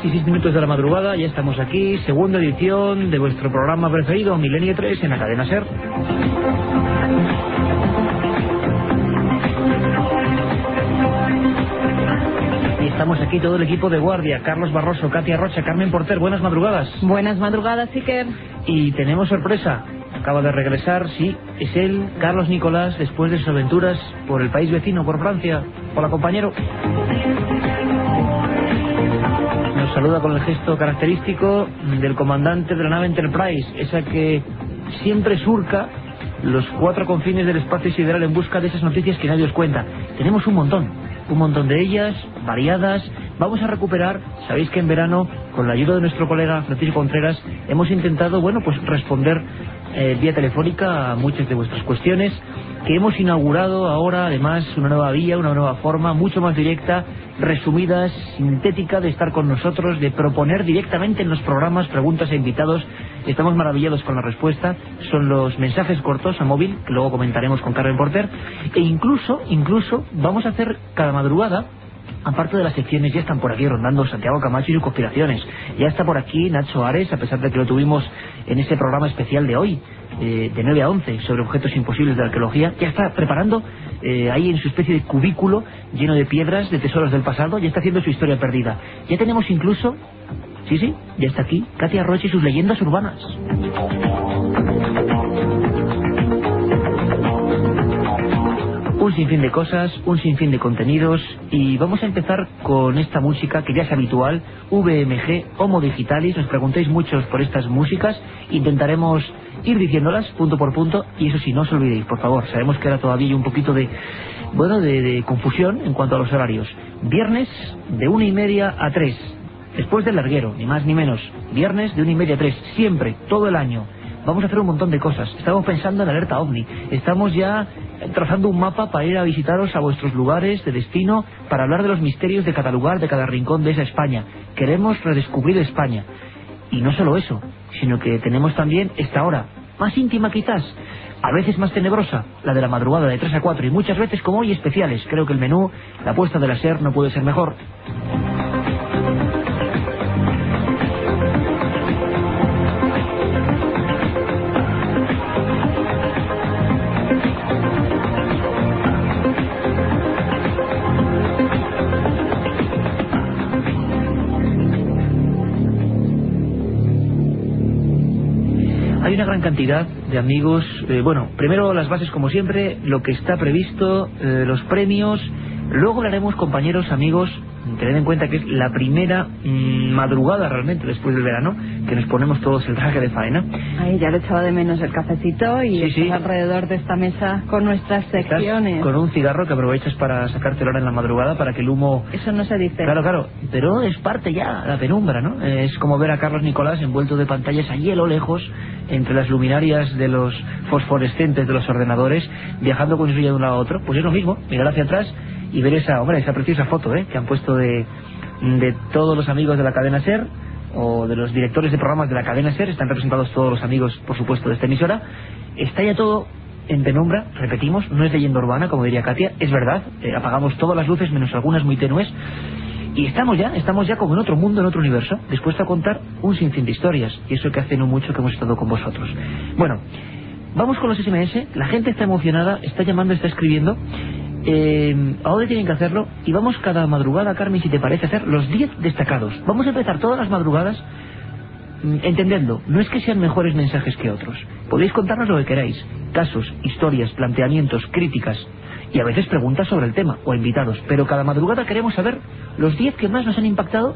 Tres y seis minutos de la madrugada, ya estamos aquí, segunda edición de vuestro programa preferido, Milenio 3, en la cadena SER. Y estamos aquí todo el equipo de guardia, Carlos Barroso, Katia Rocha, Carmen Porter, buenas madrugadas. Buenas madrugadas, Iker. Y tenemos sorpresa, acaba de regresar, sí, es él, Carlos Nicolás, después de sus aventuras por el país vecino, por Francia. Hola compañero. Saluda con el gesto característico del comandante de la nave Enterprise, esa que siempre surca los cuatro confines del espacio sideral en busca de esas noticias que nadie os cuenta. Tenemos un montón, un montón de ellas, variadas. Vamos a recuperar, sabéis que en verano, con la ayuda de nuestro colega Francisco Contreras, hemos intentado, bueno, pues responder eh, vía telefónica a muchas de vuestras cuestiones, que hemos inaugurado ahora, además, una nueva vía, una nueva forma, mucho más directa, resumida, sintética de estar con nosotros, de proponer directamente en los programas preguntas e invitados. Estamos maravillados con la respuesta. Son los mensajes cortos a móvil, que luego comentaremos con Carmen Porter. E incluso, incluso, vamos a hacer cada madrugada Aparte de las secciones, ya están por aquí rondando Santiago Camacho y sus conspiraciones. Ya está por aquí Nacho Ares, a pesar de que lo tuvimos en ese programa especial de hoy, eh, de 9 a 11, sobre objetos imposibles de arqueología. Ya está preparando eh, ahí en su especie de cubículo lleno de piedras, de tesoros del pasado. Ya está haciendo su historia perdida. Ya tenemos incluso, sí, sí, ya está aquí, Katia Roche y sus leyendas urbanas. Un sinfín de cosas, un sinfín de contenidos y vamos a empezar con esta música que ya es habitual, VMG, Homo Digitalis, os preguntéis muchos por estas músicas, intentaremos ir diciéndolas punto por punto y eso sí, no os olvidéis, por favor, sabemos que ahora todavía un poquito de, bueno, de confusión en cuanto a los horarios. Viernes de una y media a tres, después del larguero, ni más ni menos, viernes de una y media a tres, siempre, todo el año vamos a hacer un montón de cosas. Estamos pensando en alerta ovni. Estamos ya trazando un mapa para ir a visitaros a vuestros lugares de destino, para hablar de los misterios de cada lugar, de cada rincón de esa España. Queremos redescubrir España. Y no solo eso, sino que tenemos también esta hora, más íntima quizás, a veces más tenebrosa, la de la madrugada de 3 a 4 y muchas veces como hoy especiales. Creo que el menú, la apuesta de la SER no puede ser mejor. Hay una gran cantidad de amigos, eh, bueno, primero las bases como siempre, lo que está previsto, eh, los premios, luego hablaremos compañeros, amigos, tened en cuenta que es la primera mm, madrugada realmente después del verano, que nos ponemos todos el traje de faena. Ay, ya le echaba de menos el cafecito y Sí, estás sí. alrededor de esta mesa con nuestras Estás secciones. con un cigarro que aprovechas para sacarte hora en la madrugada para que el humo Eso no se dice. Claro, claro, pero es parte ya la penumbra, ¿no? Es como ver a Carlos Nicolás envuelto de pantallas allí a lo lejos, entre las luminarias de los fosforescentes de los ordenadores, viajando con su de un lado a otro. Pues es lo mismo, mirar hacia atrás y ver esa, hombre, esa preciosa foto, ¿eh? Que han puesto de, de todos los amigos de la cadena SER, o de los directores de programas de la cadena SER, están representados todos los amigos, por supuesto, de esta emisora. Está ya todo en penumbra, repetimos, no es leyenda urbana, como diría Katia, es verdad, eh, apagamos todas las luces menos algunas muy tenues, y estamos ya, estamos ya como en otro mundo, en otro universo, dispuesto a contar un sinfín de historias, y eso que hace no mucho que hemos estado con vosotros. Bueno, vamos con los SMS, la gente está emocionada, está llamando, está escribiendo, eh, ¿a dónde tienen que hacerlo? Y vamos cada madrugada, Carmen, si te parece, hacer los 10 destacados. Vamos a empezar todas las madrugadas Mm, Entendedlo, no es que sean mejores mensajes que otros. Podéis contarnos lo que queráis. Casos, historias, planteamientos, críticas y a veces preguntas sobre el tema o invitados. Pero cada madrugada queremos saber los 10 que más nos han impactado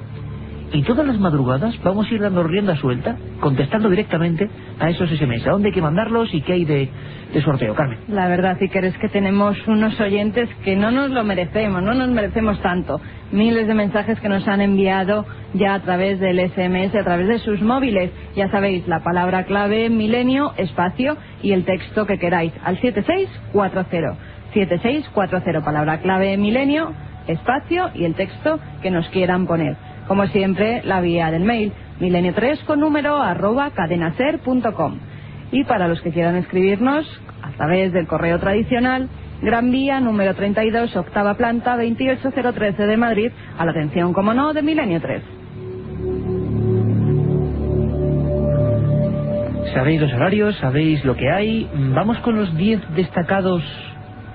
Y todas las madrugadas vamos a ir dando rienda suelta, contestando directamente a esos SMS. ¿A dónde hay que mandarlos y qué hay de, de sorteo, Carmen? La verdad, sí que es que tenemos unos oyentes que no nos lo merecemos, no nos merecemos tanto. Miles de mensajes que nos han enviado ya a través del SMS, a través de sus móviles. Ya sabéis, la palabra clave milenio, espacio y el texto que queráis al 7640. 7640, palabra clave milenio, espacio y el texto que nos quieran poner. Como siempre, la vía del mail, milenio3 con número arroba cadenaser.com. Y para los que quieran escribirnos, a través del correo tradicional, Gran Vía, número 32, octava planta, 28013 de Madrid, a la atención, como no, de Milenio 3. Sabéis los horarios, sabéis lo que hay. Vamos con los 10 destacados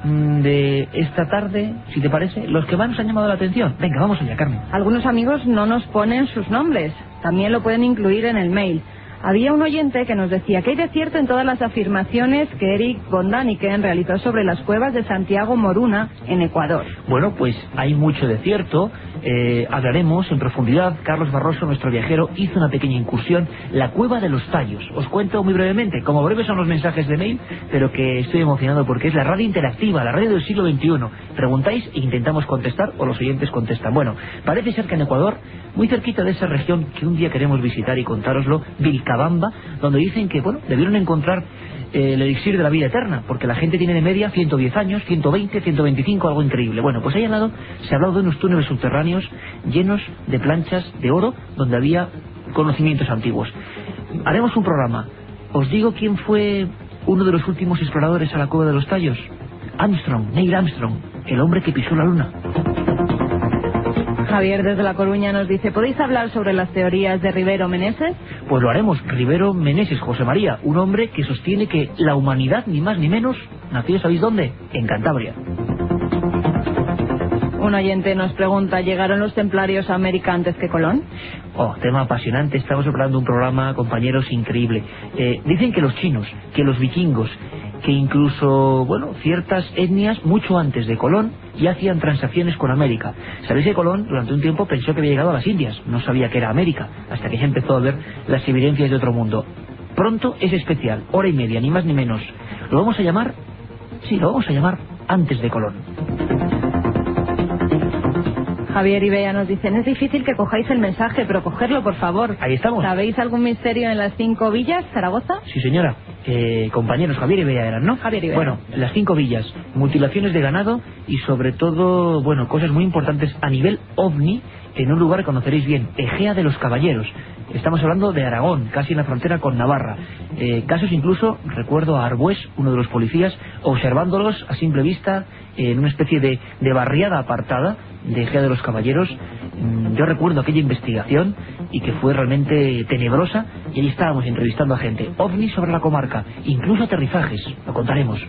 mm, de esta tarde, si te parece, los que más nos han llamado la atención. Venga, vamos allá, Carmen. Algunos amigos no nos ponen sus nombres, también lo pueden incluir en el mail. Había un oyente que nos decía que hay de cierto en todas las afirmaciones que Eric Bondaniken realizó sobre las cuevas de Santiago Moruna en Ecuador. Bueno, pues hay mucho de cierto. Eh, hablaremos en profundidad. Carlos Barroso, nuestro viajero, hizo una pequeña incursión. La cueva de los tallos. Os cuento muy brevemente. Como breves son los mensajes de mail, pero que estoy emocionado porque es la radio interactiva, la radio del siglo XXI. Preguntáis e intentamos contestar o los oyentes contestan. Bueno, parece ser que en Ecuador, muy cerquita de esa región que un día queremos visitar y contároslo, Vilcabamba, donde dicen que, bueno, debieron encontrar eh, el elixir de la vida eterna, porque la gente tiene de media 110 años, 120, 125, algo increíble. Bueno, pues ahí al lado se ha hablado de unos túneles subterráneos llenos de planchas de oro donde había conocimientos antiguos. Haremos un programa. Os digo quién fue uno de los últimos exploradores a la cueva de los tallos. Armstrong, Neil Armstrong, el hombre que pisó la luna. Javier desde La Coruña nos dice, ¿podéis hablar sobre las teorías de Rivero Meneses? Pues lo haremos. Rivero Meneses, José María, un hombre que sostiene que la humanidad, ni más ni menos, nació, ¿sabéis dónde? En Cantabria. Un oyente nos pregunta, ¿llegaron los templarios a América antes que Colón? Oh, tema apasionante. Estamos preparando un programa, compañeros, increíble. Eh, dicen que los chinos, que los vikingos, que incluso, bueno, ciertas etnias mucho antes de Colón ya hacían transacciones con América. Sabéis que Colón durante un tiempo pensó que había llegado a las Indias, no sabía que era América, hasta que ya empezó a ver las evidencias de otro mundo. Pronto es especial, hora y media, ni más ni menos. Lo vamos a llamar, sí, lo vamos a llamar antes de Colón. Javier y Bea nos dicen, es difícil que cojáis el mensaje, pero cogerlo, por favor. Ahí estamos. ¿Sabéis algún misterio en las cinco villas, Zaragoza? Sí, señora. Eh, compañeros, Javier y Bea eran, ¿no? Javier. Bueno, las cinco villas, mutilaciones de ganado y sobre todo, bueno, cosas muy importantes a nivel ovni en un lugar que conoceréis bien, Egea de los Caballeros. Estamos hablando de Aragón, casi en la frontera con Navarra. Eh, casos incluso, recuerdo a Arbués, uno de los policías, observándolos a simple vista en una especie de, de barriada apartada de Egea de los Caballeros. Mm, Yo recuerdo aquella investigación y que fue realmente tenebrosa y ahí estábamos entrevistando a gente. OVNI sobre la comarca, incluso aterrizajes, lo contaremos.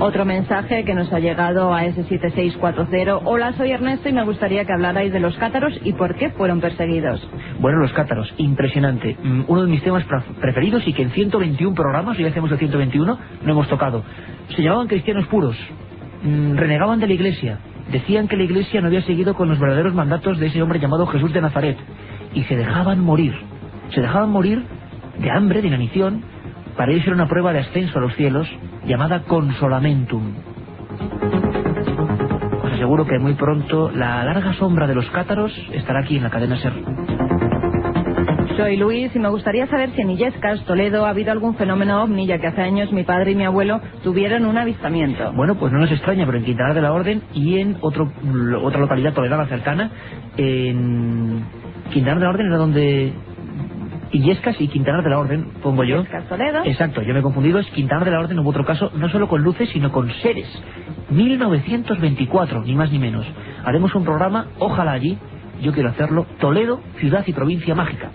Otro mensaje que nos ha llegado a ese 7640. Hola, soy Ernesto y me gustaría que hablarais de los cátaros y por qué fueron perseguidos. Bueno, los cátaros, impresionante. Mm, Uno de mis temas preferidos y que en 121 programas, hoy hacemos el 121, no hemos tocado. Se llamaban cristianos puros, Mm, renegaban de la iglesia, decían que la iglesia no había seguido con los verdaderos mandatos de ese hombre llamado Jesús de Nazaret y se dejaban morir. Se dejaban morir de hambre, de inanición, para ellos era una prueba de ascenso a los cielos llamada consolamentum. Os aseguro que muy pronto la larga sombra de los cátaros estará aquí en la cadena SER. Soy Luis y me gustaría saber si en Illescas, Toledo, ha habido algún fenómeno ovni, ya que hace años mi padre y mi abuelo tuvieron un avistamiento. Bueno, pues no nos extraña, pero en Quintanar de la Orden y en otro, otra localidad toledana cercana, en Quintanar de la Orden era donde Illescas y Quintanar de la Orden, pongo yo. Illescas, Toledo. Exacto, yo me he confundido, es Quintanar de la Orden hubo otro caso, no solo con luces, sino con seres. 1924, ni más ni menos. Haremos un programa, ojalá allí, yo quiero hacerlo, Toledo, ciudad y provincia mágica.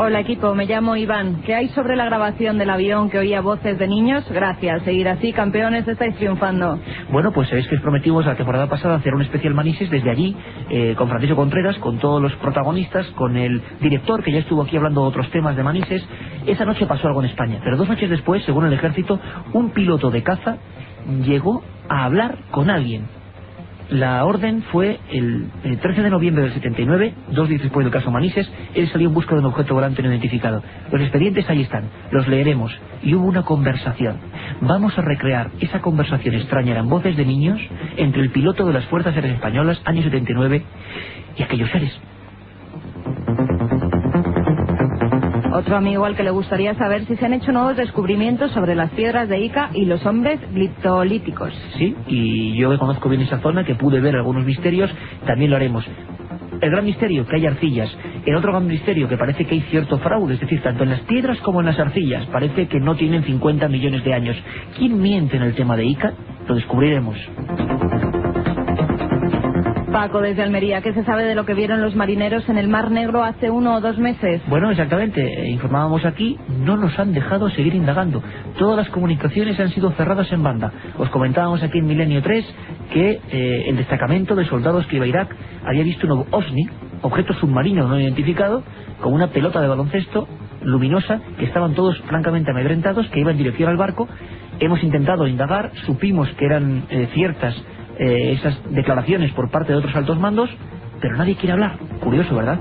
Hola equipo, me llamo Iván. ¿Qué hay sobre la grabación del avión que oía voces de niños? Gracias, seguir así, campeones, estáis triunfando. Bueno, pues sabéis que os prometimos la temporada pasada hacer un especial Manises desde allí, eh, con Francisco Contreras, con todos los protagonistas, con el director que ya estuvo aquí hablando de otros temas de Manises. Esa noche pasó algo en España, pero dos noches después, según el ejército, un piloto de caza llegó a hablar con alguien. La orden fue el, 13 de noviembre del 79, dos días después del caso Manises, él salió en busca de un objeto volante no identificado. Los expedientes ahí están, los leeremos. Y hubo una conversación. Vamos a recrear esa conversación extraña, eran voces de niños, entre el piloto de las Fuerzas Aéreas Españolas, año 79, y aquellos seres. Otro amigo al que le gustaría saber si se han hecho nuevos descubrimientos sobre las piedras de Ica y los hombres gliptolíticos. Sí, y yo que conozco bien esa zona, que pude ver algunos misterios, también lo haremos. El gran misterio, que hay arcillas. El otro gran misterio, que parece que hay cierto fraude, es decir, tanto en las piedras como en las arcillas. Parece que no tienen 50 millones de años. ¿Quién miente en el tema de Ica? Lo descubriremos. Paco, desde Almería, ¿qué se sabe de lo que vieron los marineros en el Mar Negro hace uno o dos meses? Bueno, exactamente. Eh, informábamos aquí, no nos han dejado seguir indagando. Todas las comunicaciones han sido cerradas en banda. Os comentábamos aquí en Milenio 3 que eh, el destacamento de soldados que iba a Irak había visto un OSNI, objeto submarino no identificado, con una pelota de baloncesto luminosa, que estaban todos francamente amedrentados, que iba en dirección al barco. Hemos intentado indagar, supimos que eran eh, ciertas eh, esas declaraciones por parte de otros altos mandos, pero nadie quiere hablar. Curioso, ¿verdad?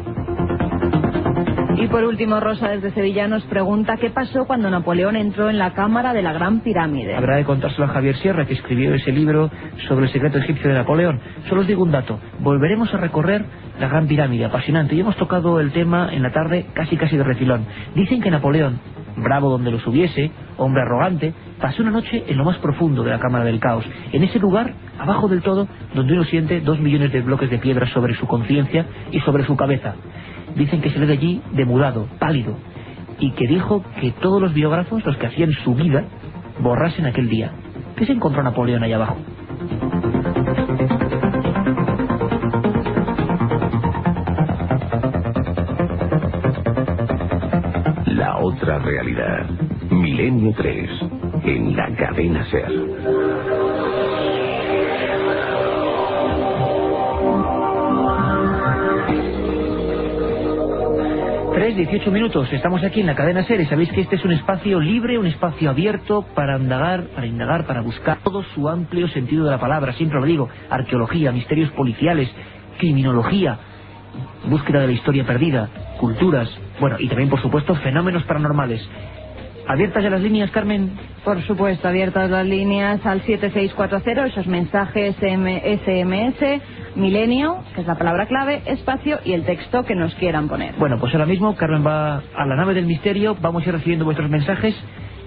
Y por último, Rosa desde Sevilla nos pregunta qué pasó cuando Napoleón entró en la cámara de la Gran Pirámide. Habrá de contárselo a Javier Sierra, que escribió ese libro sobre el secreto egipcio de Napoleón. Solo os digo un dato. Volveremos a recorrer la Gran Pirámide, apasionante. Y hemos tocado el tema en la tarde casi casi de refilón. Dicen que Napoleón bravo donde los hubiese, hombre arrogante, pasó una noche en lo más profundo de la Cámara del Caos, en ese lugar, abajo del todo, donde uno siente dos millones de bloques de piedra sobre su conciencia y sobre su cabeza. Dicen que se le de allí demudado, pálido, y que dijo que todos los biógrafos, los que hacían su vida, borrasen aquel día. ¿Qué se encontró Napoleón allá abajo? Realidad. Milenio 3, en la cadena Ser. 3, 18 minutos, estamos aquí en la cadena SER y sabéis que este es un espacio libre, un espacio abierto para indagar, para indagar, para buscar todo su amplio sentido de la palabra, siempre lo digo, arqueología, misterios policiales, criminología, búsqueda de la historia perdida, culturas, bueno, y también, por supuesto, fenómenos paranormales. ¿Abiertas ya las líneas, Carmen? Por supuesto, abiertas las líneas al 7640, esos mensajes SMS, milenio, que es la palabra clave, espacio y el texto que nos quieran poner. Bueno, pues ahora mismo Carmen va a la nave del misterio, vamos a ir recibiendo vuestros mensajes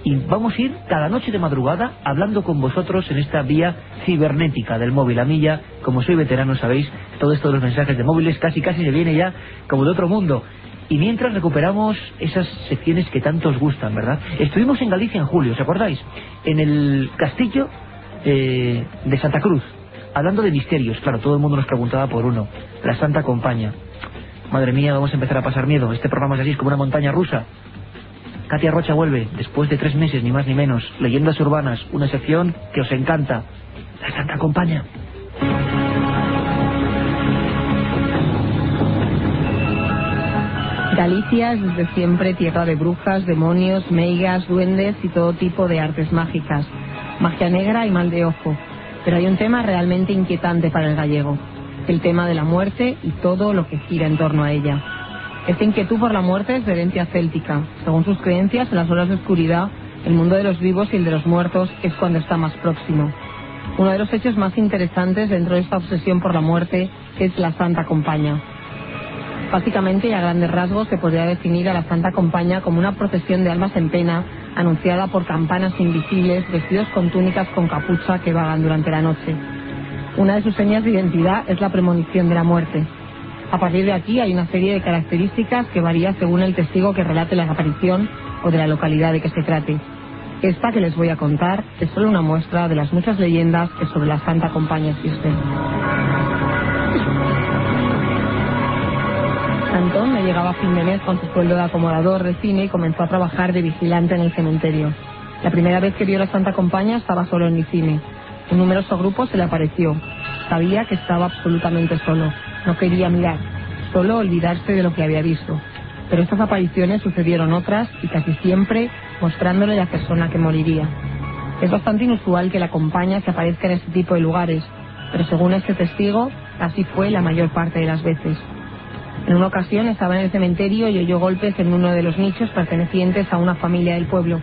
y vamos a ir cada noche de madrugada hablando con vosotros en esta vía cibernética del móvil. A ya, como soy veterano, sabéis, todo esto de los mensajes de móviles casi casi se viene ya como de otro mundo. Y mientras recuperamos esas secciones que tanto os gustan, ¿verdad? Estuvimos en Galicia en julio, ¿os acordáis? En el castillo eh, de Santa Cruz, hablando de misterios. Claro, todo el mundo nos preguntaba por uno. La Santa Compaña. Madre mía, vamos a empezar a pasar miedo. Este programa es así, es como una montaña rusa. Katia Rocha vuelve, después de tres meses, ni más ni menos. Leyendas urbanas, una sección que os encanta. La Santa Compaña. Galicia es desde siempre tierra de brujas, demonios, meigas, duendes y todo tipo de artes mágicas, magia negra y mal de ojo. Pero hay un tema realmente inquietante para el gallego, el tema de la muerte y todo lo que gira en torno a ella. Esta inquietud por la muerte es de herencia céltica. Según sus creencias, en las horas de oscuridad, el mundo de los vivos y el de los muertos es cuando está más próximo. Uno de los hechos más interesantes dentro de esta obsesión por la muerte es la Santa Compaña. Básicamente y a grandes rasgos se podría definir a la Santa Compaña como una procesión de almas en pena anunciada por campanas invisibles vestidos con túnicas con capucha que vagan durante la noche. Una de sus señas de identidad es la premonición de la muerte. A partir de aquí hay una serie de características que varía según el testigo que relate la aparición o de la localidad de que se trate. Esta que les voy a contar es solo una muestra de las muchas leyendas que sobre la Santa Compaña existen. Antón me llegaba a fin de mes con su sueldo de acomodador de cine y comenzó a trabajar de vigilante en el cementerio. La primera vez que vio la Santa Compañía estaba solo en mi cine. Un numeroso grupo se le apareció. Sabía que estaba absolutamente solo. No quería mirar, solo olvidarse de lo que había visto. Pero estas apariciones sucedieron otras y casi siempre mostrándole la persona que moriría. Es bastante inusual que la compañía se aparezca en este tipo de lugares, pero según este testigo, así fue la mayor parte de las veces. En una ocasión estaba en el cementerio y oyó golpes en uno de los nichos pertenecientes a una familia del pueblo.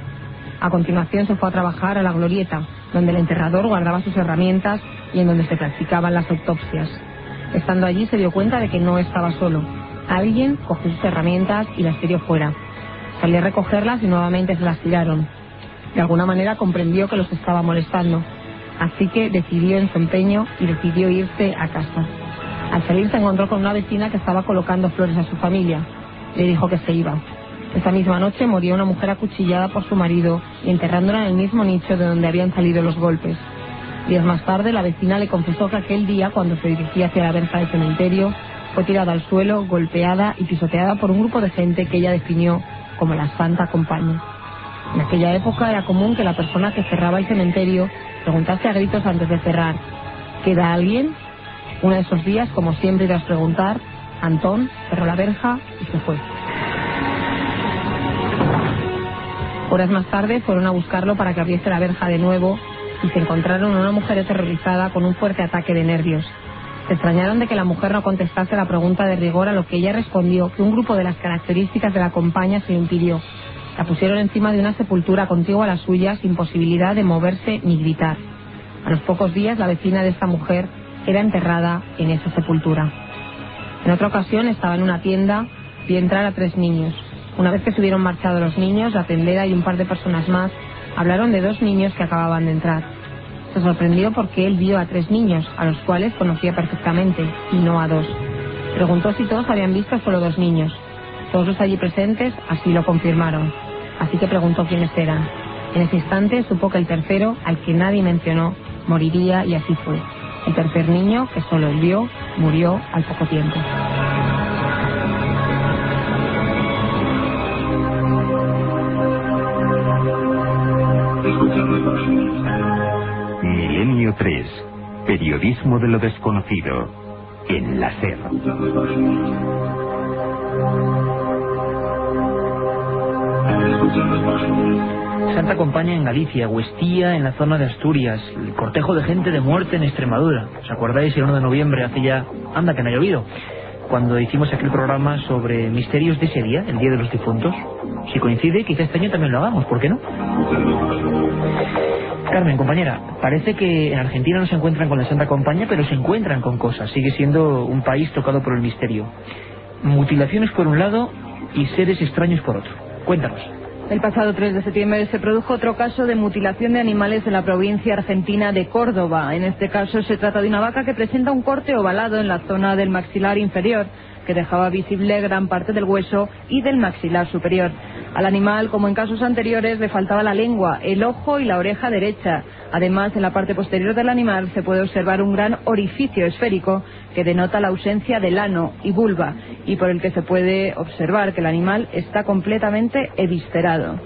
A continuación se fue a trabajar a la glorieta, donde el enterrador guardaba sus herramientas y en donde se practicaban las autopsias. Estando allí se dio cuenta de que no estaba solo. Alguien cogió sus herramientas y las tiró fuera. Salió a recogerlas y nuevamente se las tiraron. De alguna manera comprendió que los estaba molestando, así que decidió en su empeño y decidió irse a casa. Al salir se encontró con una vecina que estaba colocando flores a su familia. Le dijo que se iba. Esa misma noche murió una mujer acuchillada por su marido y enterrándola en el mismo nicho de donde habían salido los golpes. Días más tarde, la vecina le confesó que aquel día, cuando se dirigía hacia la verja del cementerio, fue tirada al suelo, golpeada y pisoteada por un grupo de gente que ella definió como la Santa Compañía. En aquella época era común que la persona que cerraba el cementerio preguntase a gritos antes de cerrar, ¿queda alguien? Uno de esos días, como siempre, a preguntar, Antón cerró la verja y se fue. Horas más tarde fueron a buscarlo para que abriese la verja de nuevo y se encontraron a una mujer aterrorizada con un fuerte ataque de nervios. Se extrañaron de que la mujer no contestase la pregunta de rigor a lo que ella respondió que un grupo de las características de la compañía se impidió. La pusieron encima de una sepultura contigua a la suya sin posibilidad de moverse ni gritar. A los pocos días la vecina de esta mujer era enterrada en esa sepultura. En otra ocasión estaba en una tienda, y entrar a tres niños. Una vez que se hubieron marchado los niños, la tendera y un par de personas más hablaron de dos niños que acababan de entrar. Se sorprendió porque él vio a tres niños, a los cuales conocía perfectamente, y no a dos. Preguntó si todos habían visto solo dos niños. Todos los allí presentes así lo confirmaron. Así que preguntó quiénes eran. En ese instante supo que el tercero, al que nadie mencionó, moriría y así fue. El tercer niño, que solo él vio, murió al poco tiempo. Milenio 3. Periodismo de lo desconocido. En la SER. Santa Compaña en Galicia, Huestía en la zona de Asturias, el cortejo de gente de muerte en Extremadura. ¿Os acordáis el 1 de noviembre, hace ya, anda que no ha llovido, cuando hicimos aquel programa sobre misterios de ese día, el Día de los Difuntos? Si coincide, quizá este año también lo hagamos, ¿por qué no? Carmen, compañera, parece que en Argentina no se encuentran con la Santa Compañía, pero se encuentran con cosas. Sigue siendo un país tocado por el misterio. Mutilaciones por un lado y seres extraños por otro. Cuéntanos. El pasado 3 de septiembre se produjo otro caso de mutilación de animales en la provincia argentina de Córdoba. En este caso se trata de una vaca que presenta un corte ovalado en la zona del maxilar inferior que dejaba visible gran parte del hueso y del maxilar superior. Al animal, como en casos anteriores, le faltaba la lengua, el ojo y la oreja derecha. Además, en la parte posterior del animal se puede observar un gran orificio esférico que denota la ausencia del ano y vulva y por el que se puede observar que el animal está completamente eviscerado.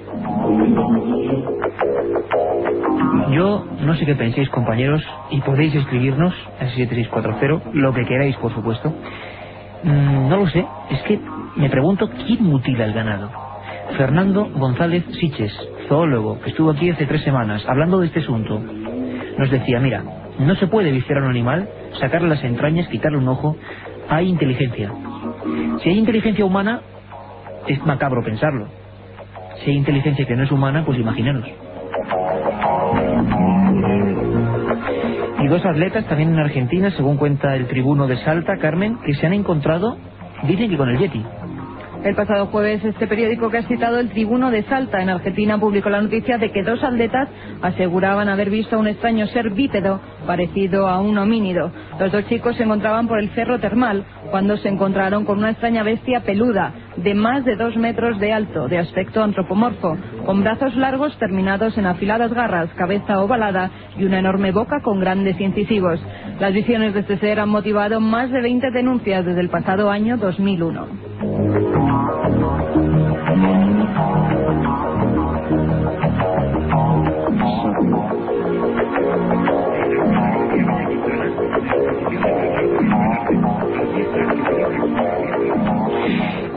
Yo no sé qué penséis, compañeros, y podéis escribirnos a 7640, lo que queráis, por supuesto. Mm, no lo sé, es que me pregunto quién mutila el ganado. Fernando González Siches, zoólogo, que estuvo aquí hace tres semanas hablando de este asunto, nos decía, mira, no se puede viciar a un animal, sacarle las entrañas, quitarle un ojo, hay inteligencia. Si hay inteligencia humana, es macabro pensarlo. Si hay inteligencia que no es humana, pues imaginaros. Y dos atletas también en Argentina, según cuenta el tribuno de Salta, Carmen, que se han encontrado, dicen que con el Yeti. El pasado jueves, este periódico que ha citado el Tribuno de Salta en Argentina publicó la noticia de que dos atletas aseguraban haber visto a un extraño ser bípedo parecido a un homínido. Los dos chicos se encontraban por el cerro termal cuando se encontraron con una extraña bestia peluda de más de dos metros de alto, de aspecto antropomorfo, con brazos largos terminados en afiladas garras, cabeza ovalada y una enorme boca con grandes incisivos. Las visiones de este ser han motivado más de 20 denuncias desde el pasado año 2001.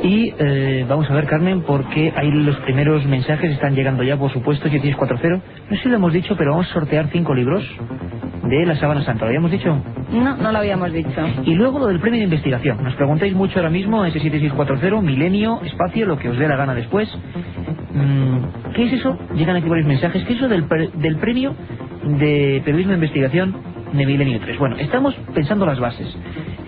Y eh, vamos a ver, Carmen, porque ahí los primeros mensajes están llegando ya, por supuesto, 7640. No sé si lo hemos dicho, pero vamos a sortear cinco libros de la Sábana Santa. ¿Lo habíamos dicho? No, no lo habíamos dicho. Y luego lo del premio de investigación. Nos preguntáis mucho ahora mismo, ese 7640, milenio, espacio, lo que os dé la gana después. Mm, ¿Qué es eso? Llegan aquí varios mensajes. ¿Qué es eso del, del premio de periodismo de investigación de Milenio 3? Bueno, estamos pensando las bases.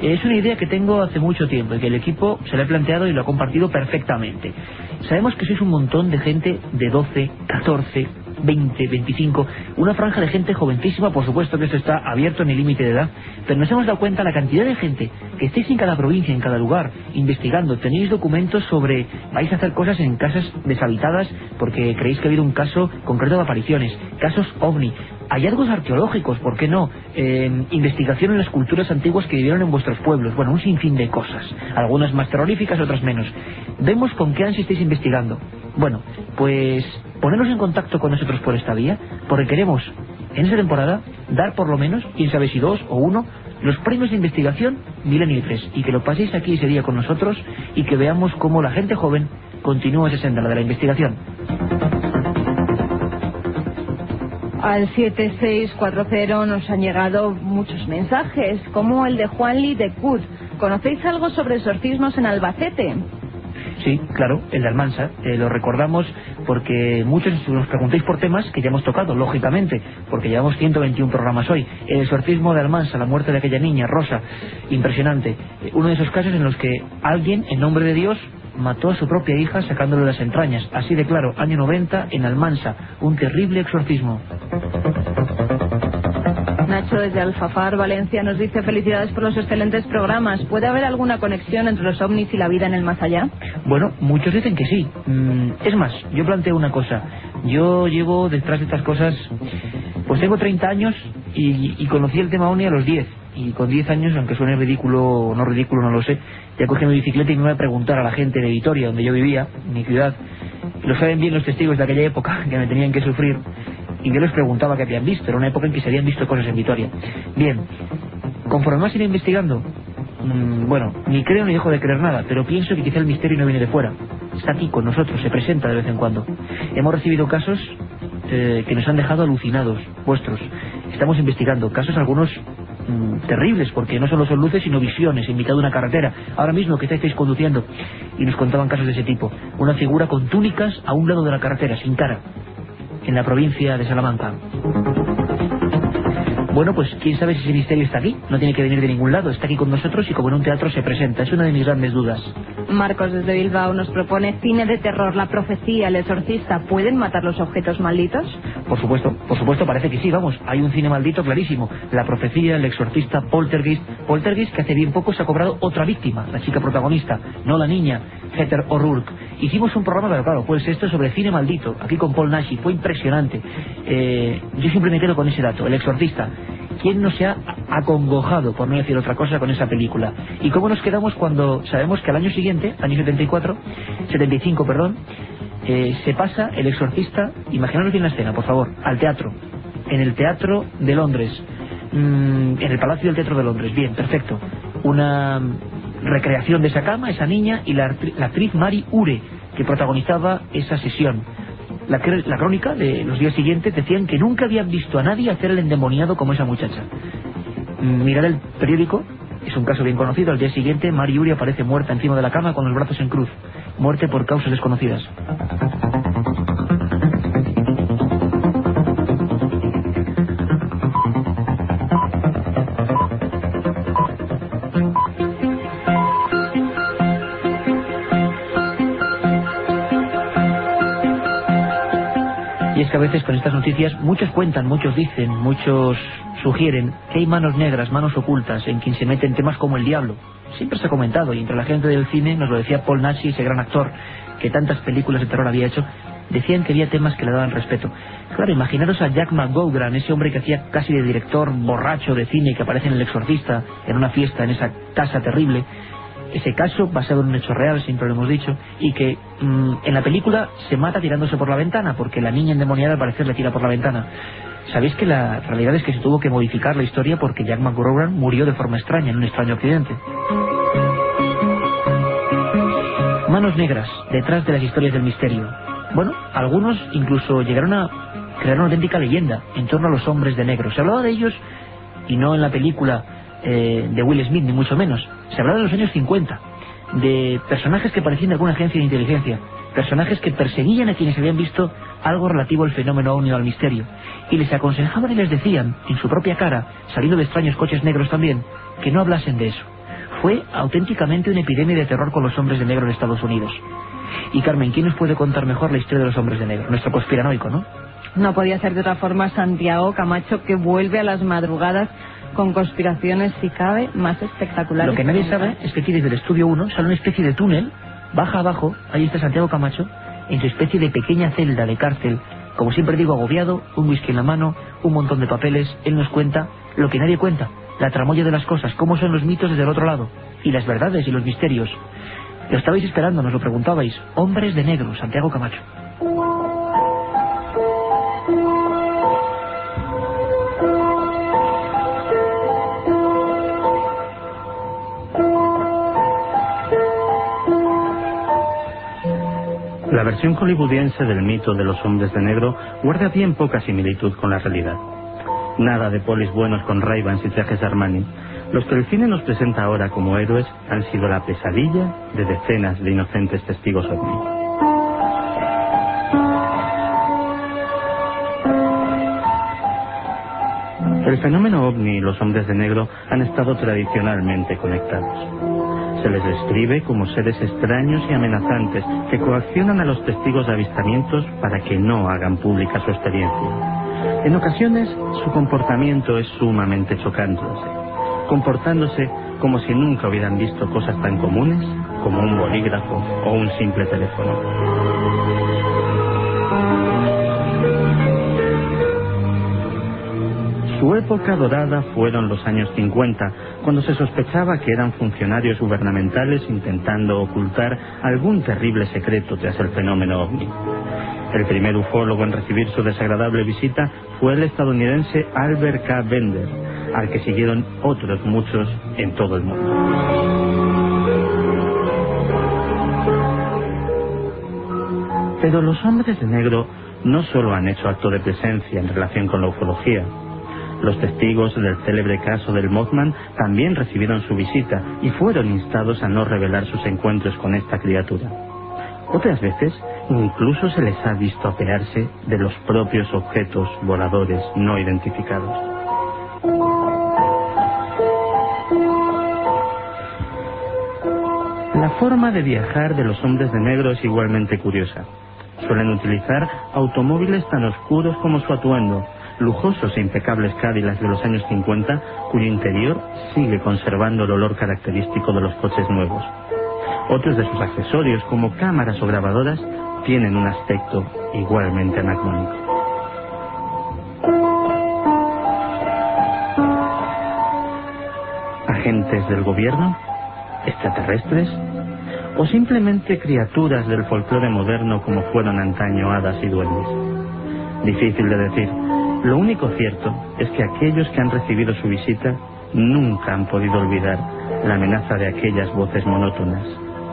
Es una idea que tengo hace mucho tiempo y que el equipo se la ha planteado y lo ha compartido perfectamente. Sabemos que sois un montón de gente de 12, 14, 20, 25, una franja de gente jovencísima, por supuesto que esto está abierto en el límite de edad, pero nos hemos dado cuenta la cantidad de gente que estéis en cada provincia, en cada lugar, investigando, tenéis documentos sobre, vais a hacer cosas en casas deshabitadas porque creéis que ha habido un caso concreto de apariciones, casos ovni, hallazgos arqueológicos, ¿por qué no? Eh, investigación en las culturas antiguas que vivieron en vuestros pueblos, bueno, un sinfín de cosas, algunas más terroríficas, otras menos. Vemos con qué ansia estáis investigando. Bueno, pues ponernos en contacto con nosotros por esta vía, porque queremos en esta temporada dar por lo menos, quién sabe si dos o uno, los premios de investigación Milenio 3 y que lo paséis aquí ese día con nosotros y que veamos cómo la gente joven continúa esa senda, de la investigación. Al 7640 nos han llegado muchos mensajes, como el de Juan Lee de Cut. ¿Conocéis algo sobre exorcismos en Albacete? Sí, claro, el de Almansa. Eh, lo recordamos porque muchos nos preguntáis por temas que ya hemos tocado, lógicamente, porque llevamos 121 programas hoy. El exorcismo de Almansa, la muerte de aquella niña, Rosa, impresionante. Eh, uno de esos casos en los que alguien, en nombre de Dios, mató a su propia hija sacándole las entrañas. Así de claro, año 90 en Almansa, un terrible exorcismo. Nacho desde Alfafar, Valencia, nos dice felicidades por los excelentes programas. ¿Puede haber alguna conexión entre los ovnis y la vida en el más allá? Bueno, muchos dicen que sí. Mm, es más, yo planteo una cosa. Yo llevo detrás de estas cosas, pues tengo 30 años y, conocí el tema ovni a los 10 y con 10 años, aunque suene ridículo o no ridículo, no lo sé, ya cogí mi bicicleta y me iba a preguntar a la gente de Vitoria, donde yo vivía, mi ciudad, lo saben bien los testigos de aquella época, que me tenían que sufrir, y yo les preguntaba qué habían visto, era una época en que se habían visto cosas en Vitoria. Bien, conforme más iré investigando, mmm, bueno, ni creo ni dejo de creer nada, pero pienso que quizá el misterio no viene de fuera, está aquí con nosotros, se presenta de vez en cuando. Hemos recibido casos eh, que nos han dejado alucinados, vuestros. Estamos investigando casos algunos Mm, terribles, porque no solo son luces, sino visiones en mitad de una carretera. Ahora mismo que estáis conduciendo, y nos contaban casos de ese tipo. Una figura con túnicas a un lado de la carretera, sin cara, en la provincia de Salamanca. Bueno, pues quién sabe si ese misterio está aquí. No tiene que venir de ningún lado. Está aquí con nosotros y como en un teatro se presenta. Es una de mis grandes dudas. Marcos desde Bilbao nos propone cine de terror, la profecía, el exorcista. ¿Pueden matar los objetos malditos? Por supuesto, por supuesto, parece que sí, vamos. Hay un cine maldito clarísimo. La profecía, el exorcista, Poltergeist. Poltergeist que hace bien poco se ha cobrado otra víctima, la chica protagonista, no la niña, Heather O'Rourke. Hicimos un programa, pero claro, pues esto sobre cine maldito, aquí con Paul Nashi. Fue impresionante. Eh, yo siempre me quedo con ese dato, el exorcista. ¿Quién no se ha acongojado, por no decir otra cosa, con esa película? ¿Y cómo nos quedamos cuando sabemos que al año siguiente, año 74, 75, perdón, eh, se pasa el exorcista, imaginaros bien la escena, por favor, al teatro, en el Teatro de Londres, mmm, en el Palacio del Teatro de Londres, bien, perfecto, una recreación de esa cama, esa niña y la, la actriz Mari Ure, que protagonizaba esa sesión la, la, crónica de los días siguientes decían que nunca habían visto a nadie hacer el endemoniado como esa muchacha. Mirar el periódico, es un caso bien conocido, al día siguiente Mari Yuri aparece muerta encima de la cama con los brazos en cruz, muerte por causas desconocidas. Veces con estas noticias muchos cuentan, muchos dicen, muchos sugieren que hay manos negras, manos ocultas en quien se meten temas como el diablo. Siempre se ha comentado y entre la gente del cine, nos lo decía Paul Nashi, ese gran actor que tantas películas de terror había hecho, decían que había temas que le daban respeto. Claro, imaginaros a Jack McGowran, ese hombre que hacía casi de director borracho de cine que aparece en El Exorcista, en una fiesta, en esa casa terrible, ese caso basado en un hecho real, siempre lo hemos dicho, y que mm, en la película se mata tirándose por la ventana, porque la niña endemoniada al parecer le tira por la ventana. Sabéis que la realidad es que se tuvo que modificar la historia porque Jack McGowran murió de forma extraña, en un extraño accidente. manos negras detrás de las historias del misterio. Bueno, algunos incluso llegaron a crear una auténtica leyenda en torno a los hombres de negro. Se hablaba de ellos, y no en la película eh, de Will Smith, ni mucho menos. Se hablaba de los años 50, de personajes que parecían de alguna agencia de inteligencia, personajes que perseguían a quienes habían visto algo relativo al fenómeno ovni o al misterio, y les aconsejaban y les decían, en su propia cara, saliendo de extraños coches negros también, que no hablasen de eso. Fue auténticamente una epidemia de terror con los hombres de negro en Estados Unidos. Y Carmen, ¿quién nos puede contar mejor la historia de los hombres de negro? Nuestro conspiranoico, ¿no? No podía ser de otra forma Santiago Camacho que vuelve a las madrugadas con conspiraciones, si cabe, más espectaculares. Lo que nadie sabe es que aquí desde el estudio 1 sale una especie de túnel, baja abajo, ahí está Santiago Camacho, en su especie de pequeña celda de cárcel, como siempre digo, agobiado, un whisky en la mano, un montón de papeles, él nos cuenta lo que nadie cuenta, la tramoya de las cosas, cómo son los mitos desde el otro lado, y las verdades y los misterios. Lo estabais esperando, nos lo preguntabais. Hombres de negro, Santiago Camacho. La versión hollywoodiense del mito de los hombres de negro guarda bien poca similitud con la realidad. Nada de polis buenos con ray y trajes de Armani. Los que el cine nos presenta ahora como héroes han sido la pesadilla de decenas de inocentes testigos ovni. El fenómeno ovni y los hombres de negro han estado tradicionalmente conectados. Se les describe como seres extraños y amenazantes que coaccionan a los testigos de avistamientos para que no hagan pública su experiencia. En ocasiones su comportamiento es sumamente chocante, comportándose como si nunca hubieran visto cosas tan comunes como un bolígrafo o un simple teléfono. Su época dorada fueron los años 50, cuando se sospechaba que eran funcionarios gubernamentales intentando ocultar algún terrible secreto tras el fenómeno ovni. El primer ufólogo en recibir su desagradable visita fue el estadounidense Albert K. Bender, al que siguieron otros muchos en todo el mundo. Pero los hombres de negro no solo han hecho acto de presencia en relación con la ufología, los testigos del célebre caso del Mothman también recibieron su visita y fueron instados a no revelar sus encuentros con esta criatura. Otras veces incluso se les ha visto apearse de los propios objetos voladores no identificados. La forma de viajar de los hombres de negro es igualmente curiosa. Suelen utilizar automóviles tan oscuros como su atuendo, lujosos e impecables Cadillacs de los años 50, cuyo interior sigue conservando el olor característico de los coches nuevos. Otros de sus accesorios, como cámaras o grabadoras, tienen un aspecto igualmente anacrónico. ¿Agentes del gobierno? ¿Extraterrestres? ¿O simplemente criaturas del folclore moderno como fueron antaño hadas y duendes? Difícil de decir, lo único cierto es que aquellos que han recibido su visita nunca han podido olvidar la amenaza de aquellas voces monótonas,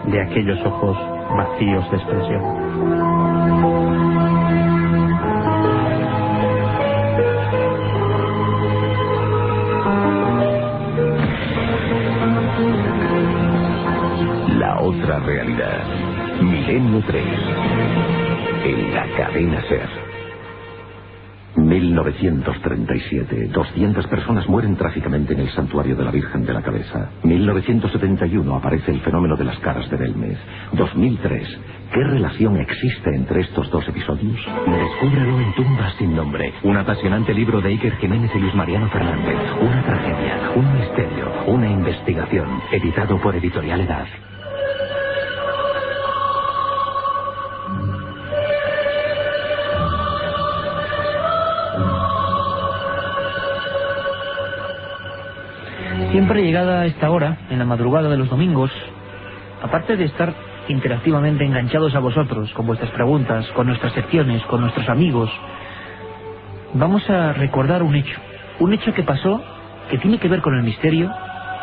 de aquellos ojos vacíos de expresión. La otra realidad. Milenio 3. En la cadena Ser. 1937. 200 personas mueren trágicamente en el santuario de la Virgen de la Cabeza. 1971 aparece el fenómeno de las caras de Belmez. 2003. ¿Qué relación existe entre estos dos episodios? Descúbrelo en Tumbas sin nombre. Un apasionante libro de Iker Jiménez y Luis Mariano Fernández. Una tragedia, un misterio, una investigación. Editado por Editorial Edad. Siempre llegada a esta hora, en la madrugada de los domingos, aparte de estar interactivamente enganchados a vosotros, con vuestras preguntas, con nuestras secciones, con nuestros amigos, vamos a recordar un hecho. Un hecho que pasó, que tiene que ver con el misterio,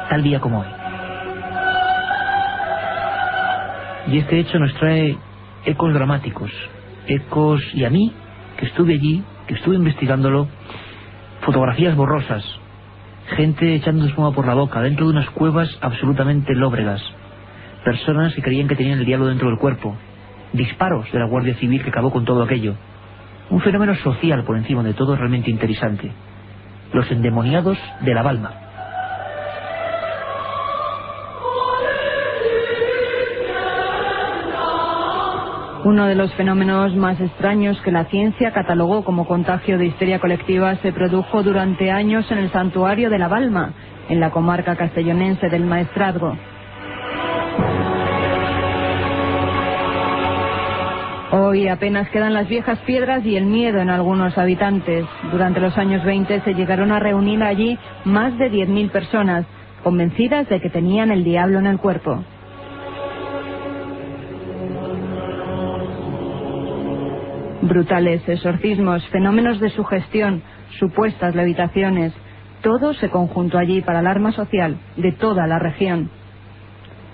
tal día como hoy. Y este hecho nos trae ecos dramáticos, ecos, y a mí, que estuve allí, que estuve investigándolo, fotografías borrosas, gente echando espuma por la boca, dentro de unas cuevas absolutamente lóbregas, personas que creían que tenían el diablo dentro del cuerpo, disparos de la Guardia Civil que acabó con todo aquello. Un fenómeno social por encima de todo realmente interesante. Los endemoniados de la Balma. Uno de los fenómenos más extraños que la ciencia catalogó como contagio de histeria colectiva se produjo durante años en el santuario de la Balma, en la comarca castellonense del Maestrazgo. Hoy apenas quedan las viejas piedras y el miedo en algunos habitantes. Durante los años 20 se llegaron a reunir allí más de 10.000 personas, convencidas de que tenían el diablo en el cuerpo. Brutales exorcismos, fenómenos de sugestión, supuestas levitaciones, todo se conjuntó allí para alarma social de toda la región.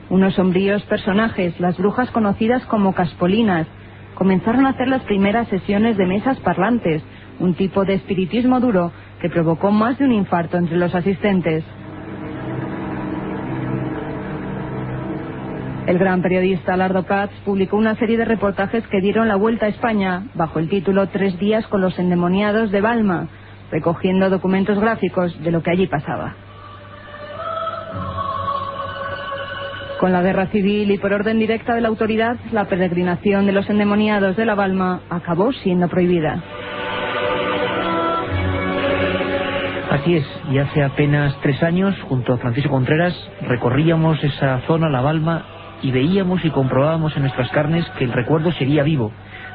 Unos sombríos personajes, las brujas conocidas como caspolinas, comenzaron a hacer las primeras sesiones de mesas parlantes, un tipo de espiritismo duro que provocó más de un infarto entre los asistentes. El gran periodista Lardo Katz publicó una serie de reportajes que dieron la vuelta a España bajo el título Tres días con los endemoniados de Balma, recogiendo documentos gráficos de lo que allí pasaba. Con la guerra civil y por orden directa de la autoridad, la peregrinación de los endemoniados de la Balma acabó siendo prohibida. Así es, y hace apenas tres años, junto a Francisco Contreras, recorríamos esa zona, la Balma, y veíamos y comprobábamos en nuestras carnes que el recuerdo sería vivo.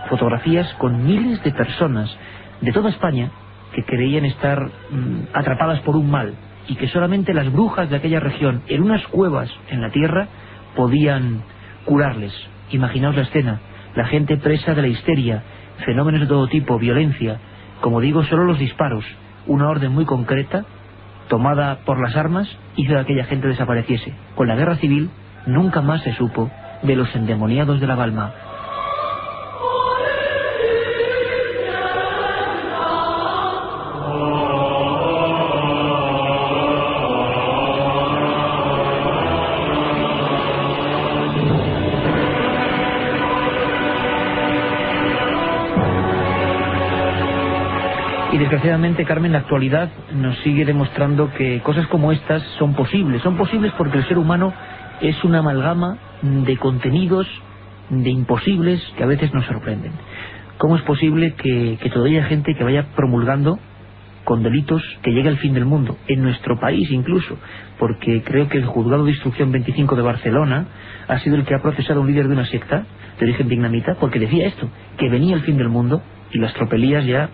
Fotografías con miles de personas de toda España que creían estar mm, atrapadas por un mal, y que solamente las brujas de aquella región, en unas cuevas en la tierra, podían curarles. Imaginaos la escena, la gente presa de la histeria, fenómenos de todo tipo, violencia, como digo, solo los disparos, una orden muy concreta, tomada por las armas, hizo que aquella gente desapareciese. Con la guerra civil nunca más se supo de los endemoniados de la Balma, desgraciadamente, Carmen, la actualidad nos sigue demostrando que cosas como estas son posibles. Son posibles porque el ser humano es una amalgama de contenidos, de imposibles que a veces nos sorprenden. ¿Cómo es posible que, todavía haya gente que vaya promulgando con delitos que llegue al fin del mundo, en nuestro país incluso, porque creo que el juzgado de instrucción 25 de Barcelona ha sido el que ha procesado a un líder de una secta de origen vietnamita, porque decía esto, que venía el fin del mundo y las tropelías ya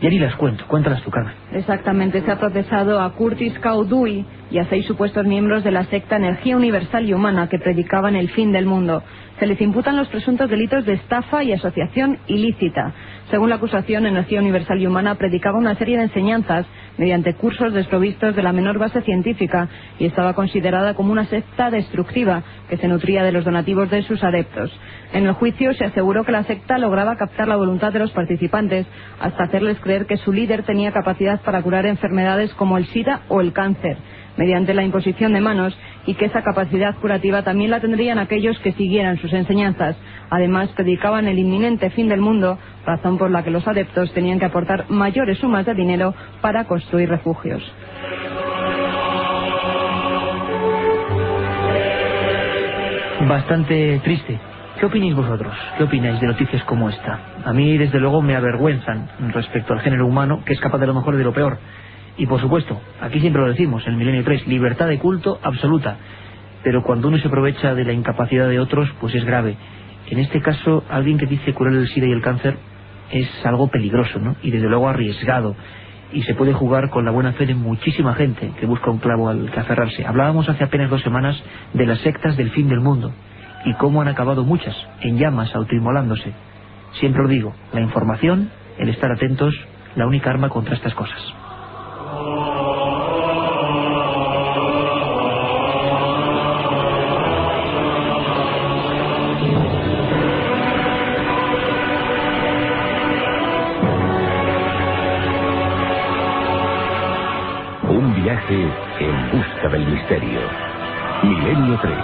ya ni las cuento, cuéntalas tu Carmen. Exactamente, se ha procesado a Curtis Caudui y a seis supuestos miembros de la secta Energía Universal y Humana que predicaban el fin del mundo. Se les imputan los presuntos delitos de estafa y asociación ilícita. Según la acusación, Energía Universal y Humana predicaba una serie de enseñanzas mediante cursos desprovistos de la menor base científica y estaba considerada como una secta destructiva que se nutría de los donativos de sus adeptos. En el juicio se aseguró que la secta lograba captar la voluntad de los participantes hasta hacerles creer que su líder tenía capacidad para curar enfermedades como el SIDA o el cáncer mediante la imposición de manos y que esa capacidad curativa también la tendrían aquellos que siguieran sus enseñanzas. Además, predicaban el inminente fin del mundo, razón por la que los adeptos tenían que aportar mayores sumas de dinero para construir refugios. Bastante triste. ¿Qué opináis vosotros? ¿Qué opináis de noticias como esta? A mí, desde luego, me avergüenzan respecto al género humano, que es capaz de lo mejor y de lo peor. Y por supuesto, aquí siempre lo decimos, en el Milenio 3, libertad de culto absoluta. Pero cuando uno se aprovecha de la incapacidad de otros, pues es grave. En este caso, alguien que dice curar el SIDA y el cáncer es algo peligroso, ¿no? Y desde luego arriesgado. Y se puede jugar con la buena fe de muchísima gente que busca un clavo al que aferrarse. Hablábamos hace apenas dos semanas de las sectas del fin del mundo y cómo han acabado muchas en llamas autoinmolándose. Siempre lo digo, la información, el estar atentos, la única arma contra estas cosas. Un viaje en busca del misterio. Milenio 3,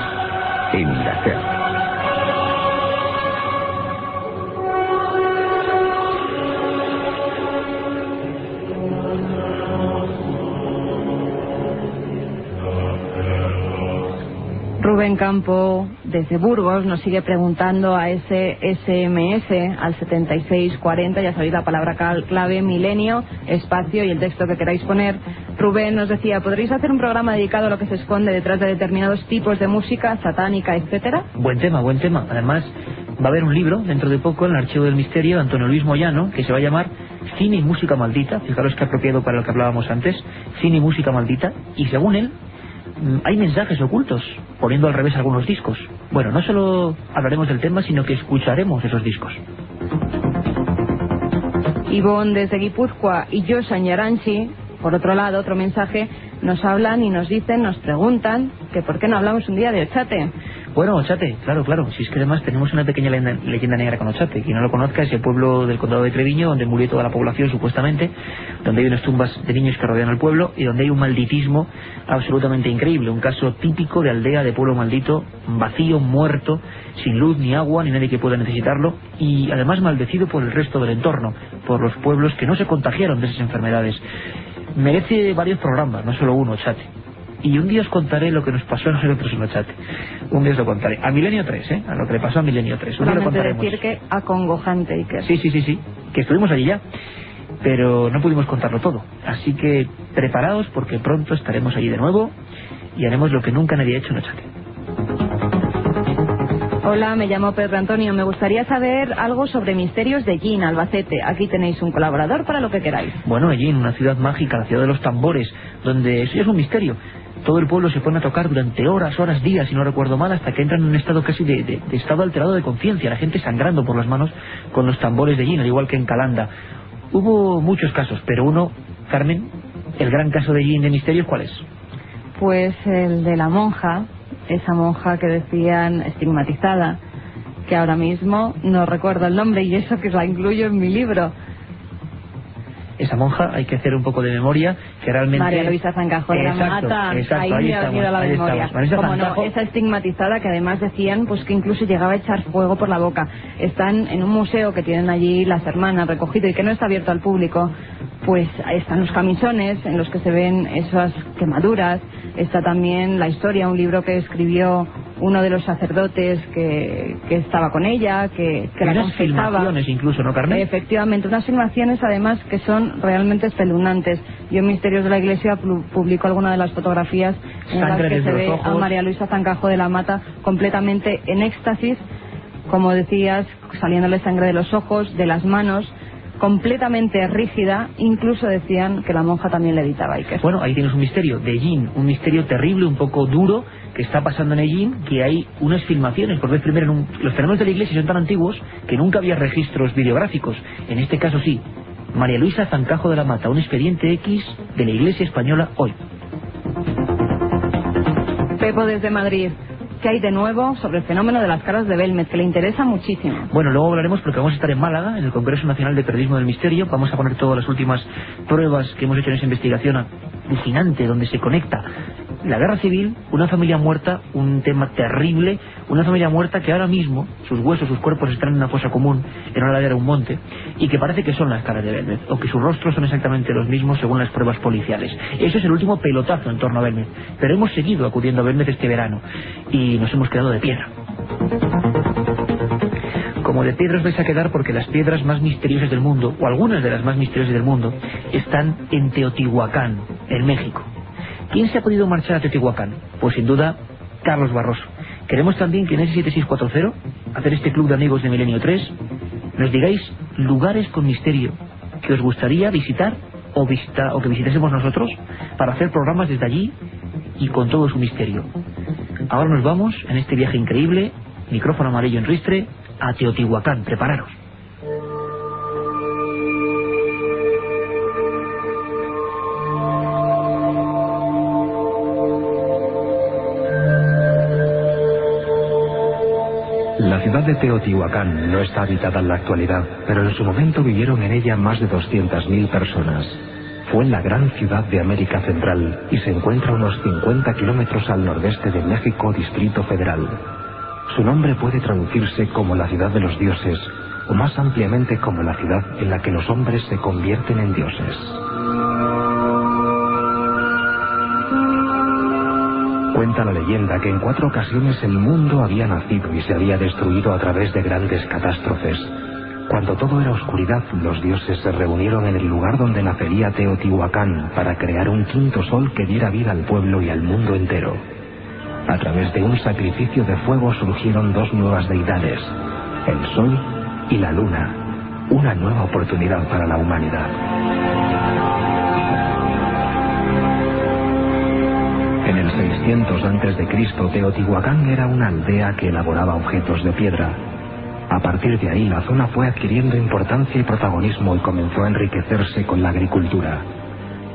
en la Tierra. Rubén Campo, desde Burgos, nos sigue preguntando a ese SMS al 7640, ya sabéis la palabra clave, milenio, espacio y el texto que queráis poner. Rubén nos decía, ¿podréis hacer un programa dedicado a lo que se esconde detrás de determinados tipos de música, satánica, etcétera? Buen tema, buen tema. Además, va a haber un libro dentro de poco en el Archivo del Misterio Antonio Luis Moyano, que se va a llamar Cine y Música Maldita. Fijaros que apropiado para lo que hablábamos antes. Cine y Música Maldita. Y según él, hay mensajes ocultos, poniendo al revés algunos discos. Bueno, no solo hablaremos del tema, sino que escucharemos esos discos. Ivonne desde Guipúzcoa y yo, Yaranchi, por otro lado, otro mensaje, nos hablan y nos dicen, nos preguntan que por qué no hablamos un día de Ochate. Bueno, Ochate, claro, claro. Si es que además tenemos una pequeña leyenda, negra con Ochate. Quien no lo conozca es el pueblo del condado de Treviño, donde murió toda la población supuestamente, donde hay unas tumbas de niños que rodean el pueblo y donde hay un malditismo absolutamente increíble. Un caso típico de aldea de pueblo maldito, vacío, muerto, sin luz ni agua, ni nadie que pueda necesitarlo, y además maldecido por el resto del entorno, por los pueblos que no se contagiaron de esas enfermedades. Merece varios programas, no solo uno, Ochate. Y un día os contaré lo que nos pasó a nosotros en chat. Un día os lo contaré. A Milenio 3, ¿eh? A lo que le pasó a Milenio 3. Un día lo contaremos. decir que acongojante. Y que... Sí, sí, sí, sí. Que estuvimos allí ya. Pero no pudimos contarlo todo. Así que preparaos porque pronto estaremos allí de nuevo y haremos lo que nunca nadie ha hecho en chat. Hola, me llamo Pedro Antonio. Me gustaría saber algo sobre misterios de Gin, Albacete. Aquí tenéis un colaborador para lo que queráis. Bueno, Gin, una ciudad mágica, la ciudad de los tambores, donde eso es un misterio todo el pueblo se pone a tocar durante horas, horas, días, si no recuerdo mal, hasta que entran en un estado casi de, estado alterado de conciencia, la gente sangrando por las manos con los tambores de Gin, igual que en Calanda. Hubo muchos casos, pero uno, Carmen, el gran caso de Gin de misterios, ¿cuál es? Pues el de la monja, esa monja que decían estigmatizada, que ahora mismo no recuerdo el nombre y eso que la incluyo en mi libro esa monja hay que hacer un poco de memoria que realmente María Luisa Zancajo de la Mata ahí, me ha venido la memoria. como no esa estigmatizada que además decían pues que incluso llegaba a echar fuego por la boca. Están en un museo que tienen allí las hermanas recogido y que no está abierto al público. Pues están los camisones en los que se ven esas quemaduras. Está también la historia un libro que escribió uno de los sacerdotes que, que estaba con ella, que, que la filmaciones incluso, ¿no, Carmen? Efectivamente, unas filmaciones además que son realmente espeluznantes. Yo en Misterios de la Iglesia publico alguna de las fotografías en las que se ve a María Luisa Zancajo de la Mata completamente en éxtasis, como decías, saliéndole sangre de los ojos, de las manos, completamente rígida, incluso decían que la monja también le editaba Iker. Bueno, ahí tienes un misterio de Yin, un misterio terrible, un poco duro, que está pasando en Yin, que hay unas filmaciones, por vez primero, en los terrenos de la iglesia son tan antiguos que nunca había registros videográficos. En este caso sí. María Luisa Zancajo de la Mata, un expediente X de la iglesia española hoy. Pepo desde Madrid. ¿Qué hay de nuevo sobre el fenómeno de las caras de Belmez, que le interesa muchísimo? Bueno, luego hablaremos porque vamos a estar en Málaga, en el Congreso Nacional de Periodismo del Misterio. Vamos a poner todas las últimas pruebas que hemos hecho en esa investigación alucinante, donde se conecta la guerra civil, una familia muerta, un tema terrible, una familia muerta que ahora mismo sus huesos, sus cuerpos están en una fosa común, en una ladera, un monte, y que parece que son las caras de Belmez, o que sus rostros son exactamente los mismos según las pruebas policiales. Eso es el último pelotazo en torno a Belmez, pero hemos seguido acudiendo a Belmez este verano, y nos hemos quedado de piedra. Como de piedra os vais a quedar porque las piedras más misteriosas del mundo, o algunas de las más misteriosas del mundo, están en Teotihuacán, en México. ¿Quién se ha podido marchar a Teotihuacán? Pues sin duda, Carlos Barroso. Queremos también que en ese 7640, hacer este club de amigos de Milenio 3, nos digáis lugares con misterio que os gustaría visitar o, visita, o que visitásemos nosotros para hacer programas desde allí y con todo su misterio. Ahora nos vamos en este viaje increíble, micrófono amarillo en ristre, a Teotihuacán. Prepararos. ciudad de Teotihuacán no está habitada en la actualidad, pero en su momento vivieron en ella más de 200.000 personas. Fue la gran ciudad de América Central y se encuentra a unos 50 kilómetros al nordeste de México, Distrito Federal. Su nombre puede traducirse como la ciudad de los dioses o más ampliamente como la ciudad en la que los hombres se convierten en dioses. Cuenta la leyenda que en cuatro ocasiones el mundo había nacido y se había destruido a través de grandes catástrofes. Cuando todo era oscuridad, los dioses se reunieron en el lugar donde nacería Teotihuacán para crear un quinto sol que diera vida al pueblo y al mundo entero. A través de un sacrificio de fuego surgieron dos nuevas deidades, el sol y la luna, una nueva oportunidad para la humanidad. En el 600 a.C., Teotihuacán era una aldea que elaboraba objetos de piedra. A partir de ahí, la zona fue adquiriendo importancia y protagonismo y comenzó a enriquecerse con la agricultura.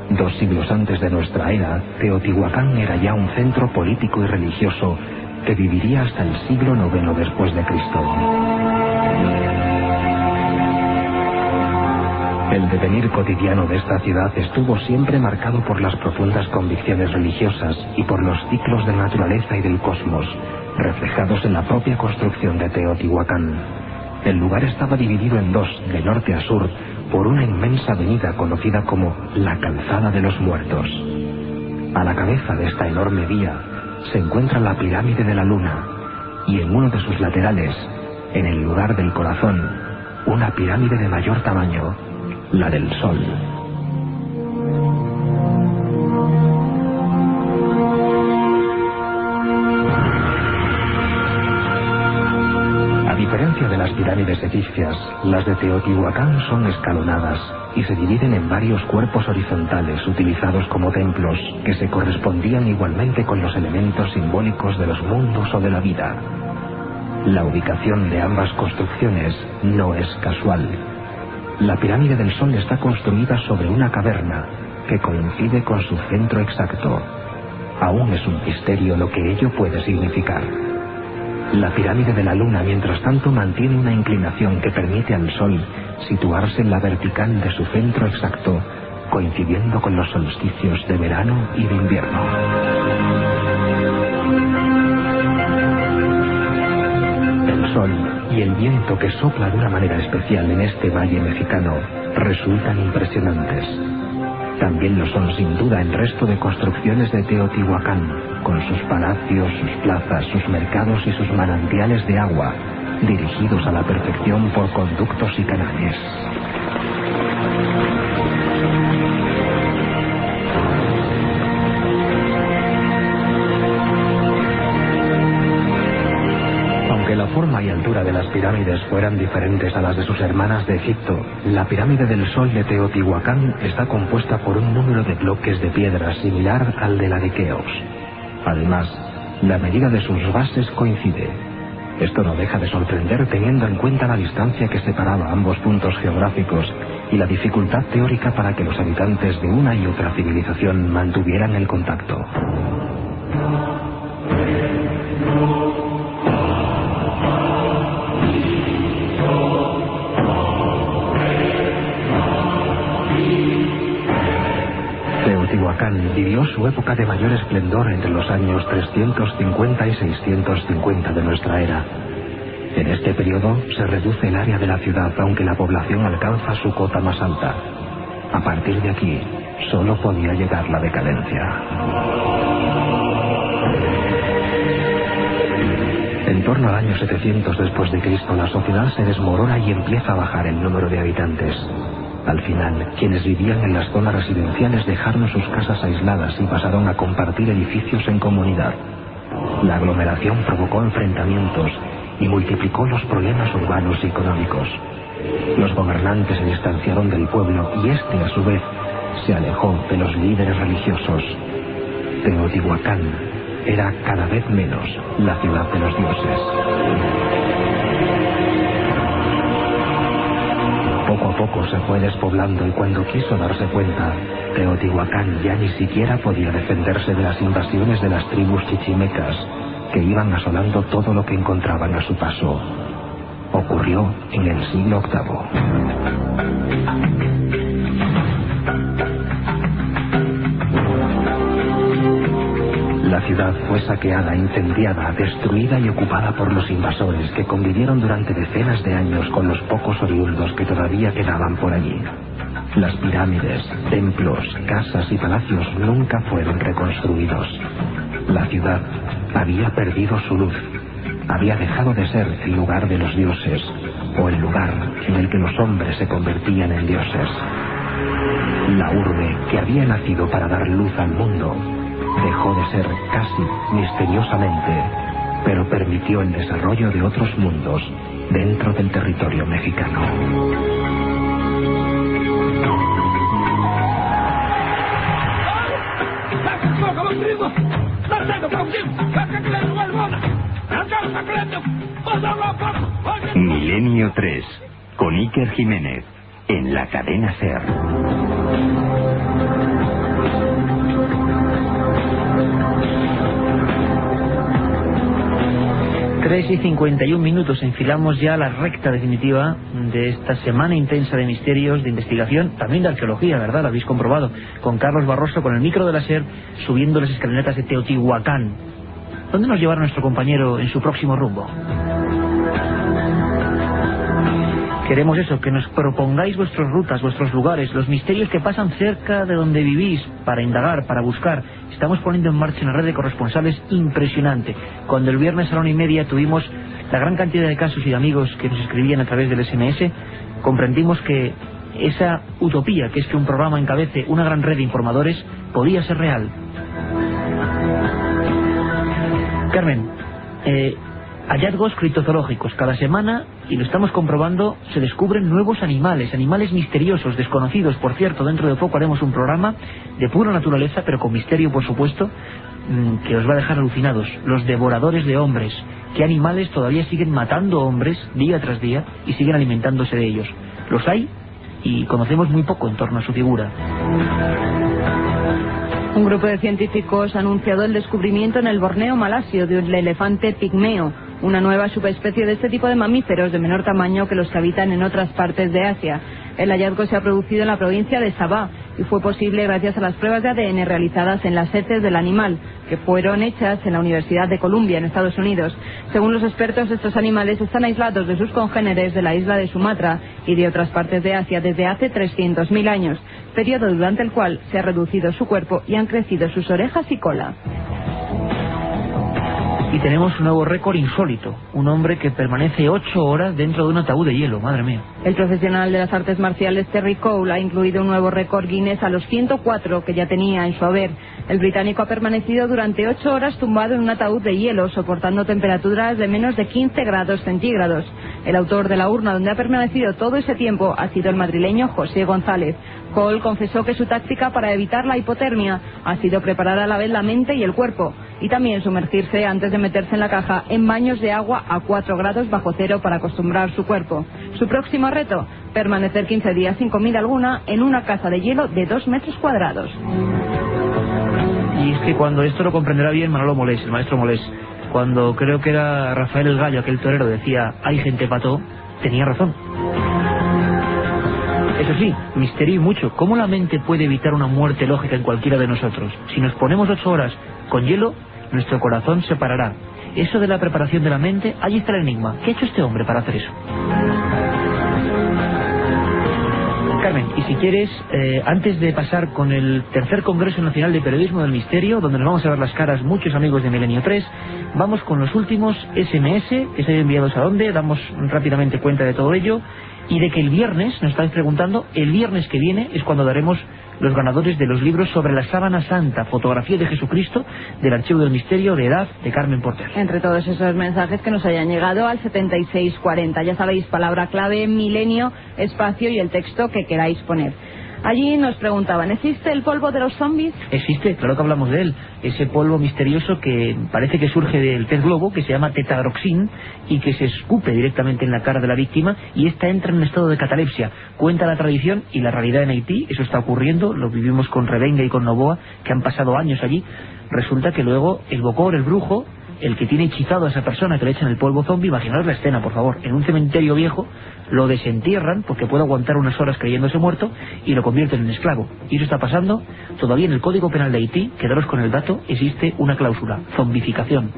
Dos siglos antes de nuestra era, Teotihuacán era ya un centro político y religioso que viviría hasta el siglo IX después de Cristo. El devenir cotidiano de esta ciudad estuvo siempre marcado por las profundas convicciones religiosas y por los ciclos de naturaleza y del cosmos, reflejados en la propia construcción de Teotihuacán. El lugar estaba dividido en dos, de norte a sur, por una inmensa avenida conocida como la Calzada de los Muertos. A la cabeza de esta enorme vía se encuentra la pirámide de la Luna y en uno de sus laterales, en el lugar del corazón, una pirámide de mayor tamaño la del Sol. Pirámides egipcias, las de Teotihuacán son escalonadas y se dividen en varios cuerpos horizontales utilizados como templos que se correspondían igualmente con los elementos simbólicos de los mundos o de la vida. La ubicación de ambas construcciones no es casual. La pirámide del Sol está construida sobre una caverna que coincide con su centro exacto. Aún es un misterio lo que ello puede significar. La pirámide de la Luna, mientras tanto, mantiene una inclinación que permite al Sol situarse en la vertical de su centro exacto, coincidiendo con los solsticios de verano y de invierno. El Sol y el viento que sopla de una manera especial en este valle mexicano resultan impresionantes. También lo son sin duda el resto de construcciones de Teotihuacán, con sus palacios, sus plazas, sus mercados y sus manantiales de agua, dirigidos a la perfección por conductos y canales. forma y altura de las pirámides fueran diferentes a las de sus hermanas de Egipto, la pirámide del Sol de Teotihuacán está compuesta por un número de bloques de piedra similar al de la de Keops. Además, la medida de sus bases coincide. Esto no deja de sorprender teniendo en cuenta la distancia que separaba ambos puntos geográficos y la dificultad teórica para que los habitantes de una y otra civilización mantuvieran el contacto. Vivió su época de mayor esplendor entre los años 350 y 650 de nuestra era. En este periodo se reduce el área de la ciudad aunque la población alcanza su cota más alta. A partir de aquí, solo podía llegar la decadencia. En torno al año 700 después de Cristo, la sociedad se desmorona y empieza a bajar el número de habitantes. Al final, quienes vivían en las zonas residenciales dejaron sus casas aisladas y pasaron a compartir edificios en comunidad. La aglomeración provocó enfrentamientos y multiplicó los problemas urbanos y económicos. Los gobernantes se distanciaron del pueblo y este, a su vez, se alejó de los líderes religiosos. Teotihuacán era cada vez menos la ciudad de los dioses. Poco se fue despoblando y cuando quiso darse cuenta, Teotihuacán ya ni siquiera podía defenderse de las invasiones de las tribus chichimecas que iban asolando todo lo que encontraban a su paso. Ocurrió en el siglo VIII. La ciudad fue saqueada, incendiada, destruida y ocupada por los invasores que convivieron durante decenas de años con los pocos oriundos que todavía quedaban por allí. Las pirámides, templos, casas y palacios nunca fueron reconstruidos. La ciudad había perdido su luz, había dejado de ser el lugar de los dioses o el lugar en el que los hombres se convertían en dioses. La urbe que había nacido para dar luz al mundo dejó de ser casi misteriosamente, pero permitió el desarrollo de otros mundos dentro del territorio mexicano. Milenio 3, con Iker Jiménez, en la cadena SER. 3 y 51 minutos, enfilamos ya la recta definitiva de esta semana intensa de misterios, de investigación, también de arqueología, ¿verdad? Lo habéis comprobado, con Carlos Barroso, con el micro de la SER, subiendo las escaleras de Teotihuacán. ¿Dónde nos llevará nuestro compañero en su próximo rumbo? Queremos eso, que nos propongáis vuestras rutas, vuestros lugares, los misterios que pasan cerca de donde vivís, para indagar, para buscar. Estamos poniendo en marcha una red de corresponsales impresionante. Cuando el viernes a la una y media tuvimos la gran cantidad de casos y de amigos que nos escribían a través del SMS, comprendimos que esa utopía, que es que un programa encabece una gran red de informadores, podía ser real. Carmen, eh, hallazgos criptozoológicos. Cada semana, y lo estamos comprobando, se descubren nuevos animales, animales misteriosos, desconocidos. Por cierto, dentro de poco haremos un programa de pura naturaleza, pero con misterio, por supuesto, mm, que os va a dejar alucinados. Los devoradores de hombres. ¿Qué animales todavía siguen matando hombres día tras día y siguen alimentándose de ellos? Los hay y conocemos muy poco en torno a su figura. Un grupo de científicos ha anunciado el descubrimiento en el Borneo malasio de un elefante pigmeo, una nueva subespecie de este tipo de mamíferos de menor tamaño que los que habitan en otras partes de Asia. El hallazgo se ha producido en la provincia de Sabah y fue posible gracias a las pruebas de ADN realizadas en las heces del animal, que fueron hechas en la Universidad de Columbia, en Estados Unidos. Según los expertos, estos animales están aislados de sus congéneres de la isla de Sumatra y de otras partes de Asia desde hace 300.000 años, periodo durante el cual se ha reducido su cuerpo y han crecido sus orejas y cola. Y tenemos un nuevo récord insólito. Un hombre que permanece ocho horas dentro de un ataúd de hielo. Madre mía. El profesional de las artes marciales Terry Cole ha incluido un nuevo récord Guinness a los 104 que ya tenía en su haber. El británico ha permanecido durante ocho horas tumbado en un ataúd de hielo, soportando temperaturas de menos de 15 grados centígrados. El autor de la urna donde ha permanecido todo ese tiempo ha sido el madrileño José González. Cole confesó que su táctica para evitar la hipotermia ha sido preparar a la vez la mente y el cuerpo y también sumergirse antes de meterse en la caja en baños de agua a 4 grados bajo cero para acostumbrar su cuerpo. Su próximo reto, permanecer 15 días sin comida alguna en una casa de hielo de 2 metros cuadrados. Y es que cuando esto lo comprenderá bien Manolo Molés, el maestro Molés, cuando creo que era Rafael el Gallo, aquel torero, decía, hay gente pato, tenía razón. Eso sí, misterio y mucho. ¿Cómo la mente puede evitar una muerte lógica en cualquiera de nosotros? Si nos ponemos ocho horas con hielo, nuestro corazón se parará. Eso de la preparación de la mente, ahí está el enigma. ¿Qué ha hecho este hombre para hacer eso? Carmen, y si quieres, eh, antes de pasar con el tercer Congreso Nacional de Periodismo del Misterio, donde nos vamos a ver las caras muchos amigos de Milenio 3, vamos con los últimos SMS que se han enviado a dónde, damos rápidamente cuenta de todo ello, y de que el viernes, nos estáis preguntando, el viernes que viene es cuando daremos los ganadores de los libros sobre la sábana santa, fotografía de Jesucristo, del Archivo del Misterio de Edad de Carmen Porter. Entre todos esos mensajes que nos hayan llegado al 7640. Ya sabéis, palabra clave, milenio, espacio y el texto que queráis poner. Allí nos preguntaban, ¿existe el polvo de los zombies? Existe, claro que hablamos de él. Ese polvo misterioso que parece que surge del pez globo, que se llama tetragroxin, y que se escupe directamente en la cara de la víctima, y esta entra en un estado de catalepsia. Cuenta la tradición y la realidad en Haití, eso está ocurriendo, lo vivimos con Revenga y con Novoa, que han pasado años allí. Resulta que luego el bocor, el brujo, el que tiene hechizado a esa persona que le echan el polvo zombie, imaginaos la escena, por favor, en un cementerio viejo, lo desentierran porque puede aguantar unas horas creyéndose muerto y lo convierten en esclavo. Y eso está pasando todavía en el Código Penal de Haití, quedaros con el dato, existe una cláusula, zombificación.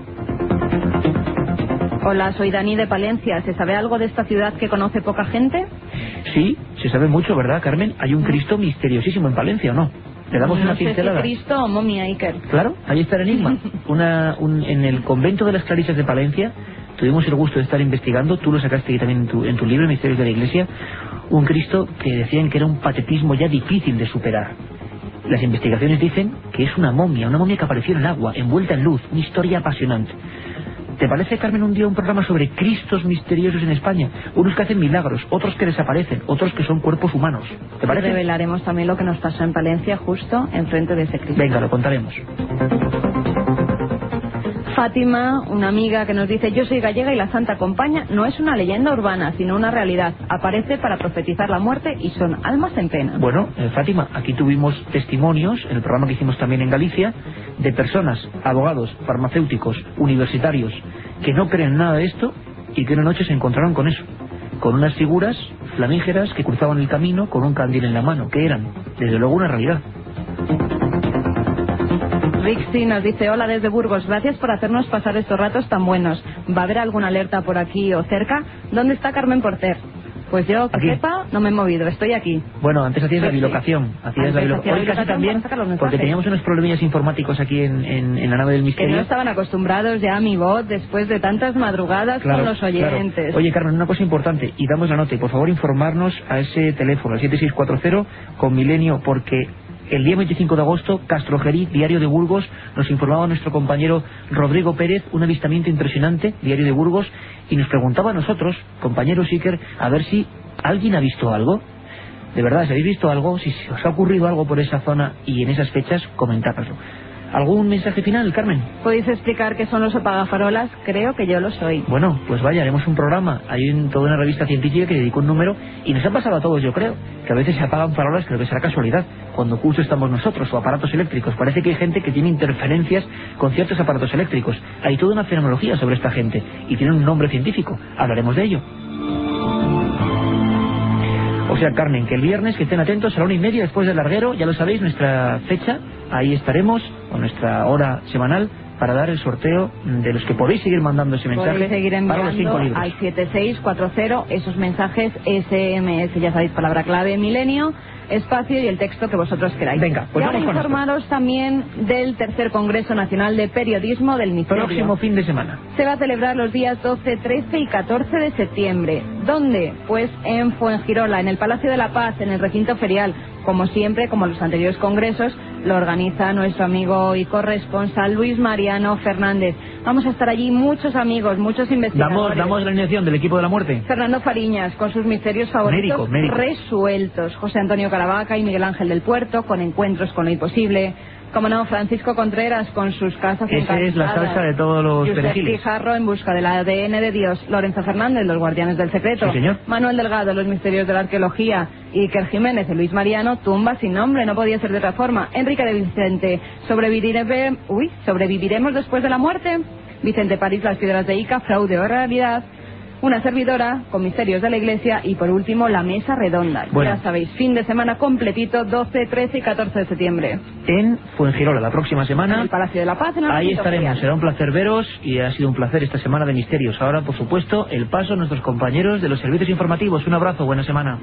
Hola, soy Dani de Palencia. ¿Se sabe algo de esta ciudad que conoce poca gente? Sí, se sabe mucho, ¿verdad, Carmen? Hay un Cristo misteriosísimo en Palencia, ¿o no? ¿Le damos no una si pincelada? Cristo o momia Iker. Claro, ahí está el enigma. Una, un- en el convento de las Clarisas de Palencia tuvimos el gusto de estar investigando, tú lo sacaste ahí también en tu, en tu libro, Misterios de la Iglesia, un Cristo que decían que era un patetismo ya difícil de superar. Las investigaciones dicen que es una momia, una momia que apareció en el agua, envuelta en luz, una historia apasionante. ¿Te parece, Carmen, un día un programa sobre Cristos misteriosos en España? Unos que hacen milagros, otros que desaparecen, otros que son cuerpos humanos. ¿Te parece? Revelaremos también lo que nos pasó en Palencia justo enfrente de ese Cristo. Venga, lo contaremos. Fátima, una amiga que nos dice yo soy gallega y la Santa Compaña no es una leyenda urbana, sino una realidad. Aparece para profetizar la muerte y son almas en pena. Bueno, eh, Fátima, aquí tuvimos testimonios en el programa que hicimos también en Galicia de personas, abogados, farmacéuticos, universitarios, que no creen nada de esto y que una noche se encontraron con eso, con unas figuras flamígeras que cruzaban el camino con un candil en la mano, que eran, desde luego, una realidad. Rixi nos dice hola desde Burgos, gracias por hacernos pasar estos ratos tan buenos. ¿Va a haber alguna alerta por aquí o cerca? ¿Dónde está Carmen Porter? Pues yo, que Aquí. sepa, no me he movido, estoy aquí. Bueno, antes hacías la Pues bilocación, hacías la Antes bilo- hacía la Hoy casi bilocación también, porque teníamos unos problemillas informáticos aquí en, en- en la nave del Que misterio. no estaban acostumbrados ya a mi voz después de tantas madrugadas Claro, con los claro. oyentes. Oye, Carmen, una cosa importante, y damos la nota, y por favor informarnos a ese teléfono, al 7640, con Milenio, porque el día 25 de agosto, Castrogerí, Diario de Burgos, nos informaba nuestro compañero Rodrigo Pérez, un avistamiento impresionante, Diario de Burgos, y nos preguntaba a nosotros, compañeros Iker, a ver si alguien ha visto algo. De verdad, si habéis visto algo, si os ha ocurrido algo por esa zona y en esas fechas, comentádnoslo. ¿Algún mensaje final, Carmen? ¿Podéis explicar qué son los apagafarolas? Creo que yo lo soy. Bueno, pues vaya, haremos un programa. Hay un- toda una revista científica que dedicó un número y nos ha pasado a todos, yo creo, que a veces se apagan farolas, creo que será casualidad, cuando justo estamos nosotros o aparatos eléctricos. Parece que hay gente que tiene interferencias con ciertos aparatos eléctricos. Hay toda una fenomenología sobre esta gente y tiene un nombre científico. Hablaremos de ello. O sea, Carmen, que el viernes que estén atentos a la una y media después del larguero, ya lo sabéis, nuestra fecha, ahí estaremos, o nuestra hora semanal, para dar el sorteo de los que podéis seguir mandando ese mensaje Podéis seguir para los cinco enviando libros. al 7640 esos mensajes SMS, ya sabéis, palabra clave milenio, espacio y el texto que vosotros queráis. Venga, pues y ahora vamos con esto. informaros también del tercer Congreso Nacional de Periodismo del Misterio. Próximo fin de semana. Se va a celebrar los días 12, 13 y 14 de septiembre. ¿Dónde? Pues en Fuengirola, en el Palacio de la Paz, en el recinto ferial. Como siempre, como los anteriores congresos, lo organiza nuestro amigo y corresponsal Luis Mariano Fernández. Vamos a estar allí muchos amigos, muchos Damos, investigadores. damos la alineación del equipo de la muerte. Fernando Fariñas, con sus misterios favoritos Médico, médico. resueltos. José Antonio Caravaca y Miguel Ángel del Puerto, con encuentros con lo imposible. Como no, Francisco Contreras, con sus casas Esa es la salsa de todos los Josep perejiles. Pijarro, en busca del ADN de Dios. Lorenzo Fernández, los guardianes del secreto. Sí, señor. Manuel Delgado, los misterios de la arqueología. Iker Jiménez y Luis Mariano, tumba sin nombre, no podía ser de otra forma. Enrique de Vicente, uy, sobreviviremos después de la muerte. Vicente París, las piedras de Ica, fraude o realidad. Una servidora con misterios de la iglesia y por último la mesa redonda. Bueno. Ya sabéis, fin de semana completito, 12, 13 y 14 de septiembre. En Fuengirola, la próxima En semana. el Palacio de la Paz, en el Ahí estaremos. ferial. Será un placer veros y ha sido un placer esta semana de misterios. Ahora, por supuesto, el paso a nuestros compañeros de los servicios informativos. Un abrazo, buena semana.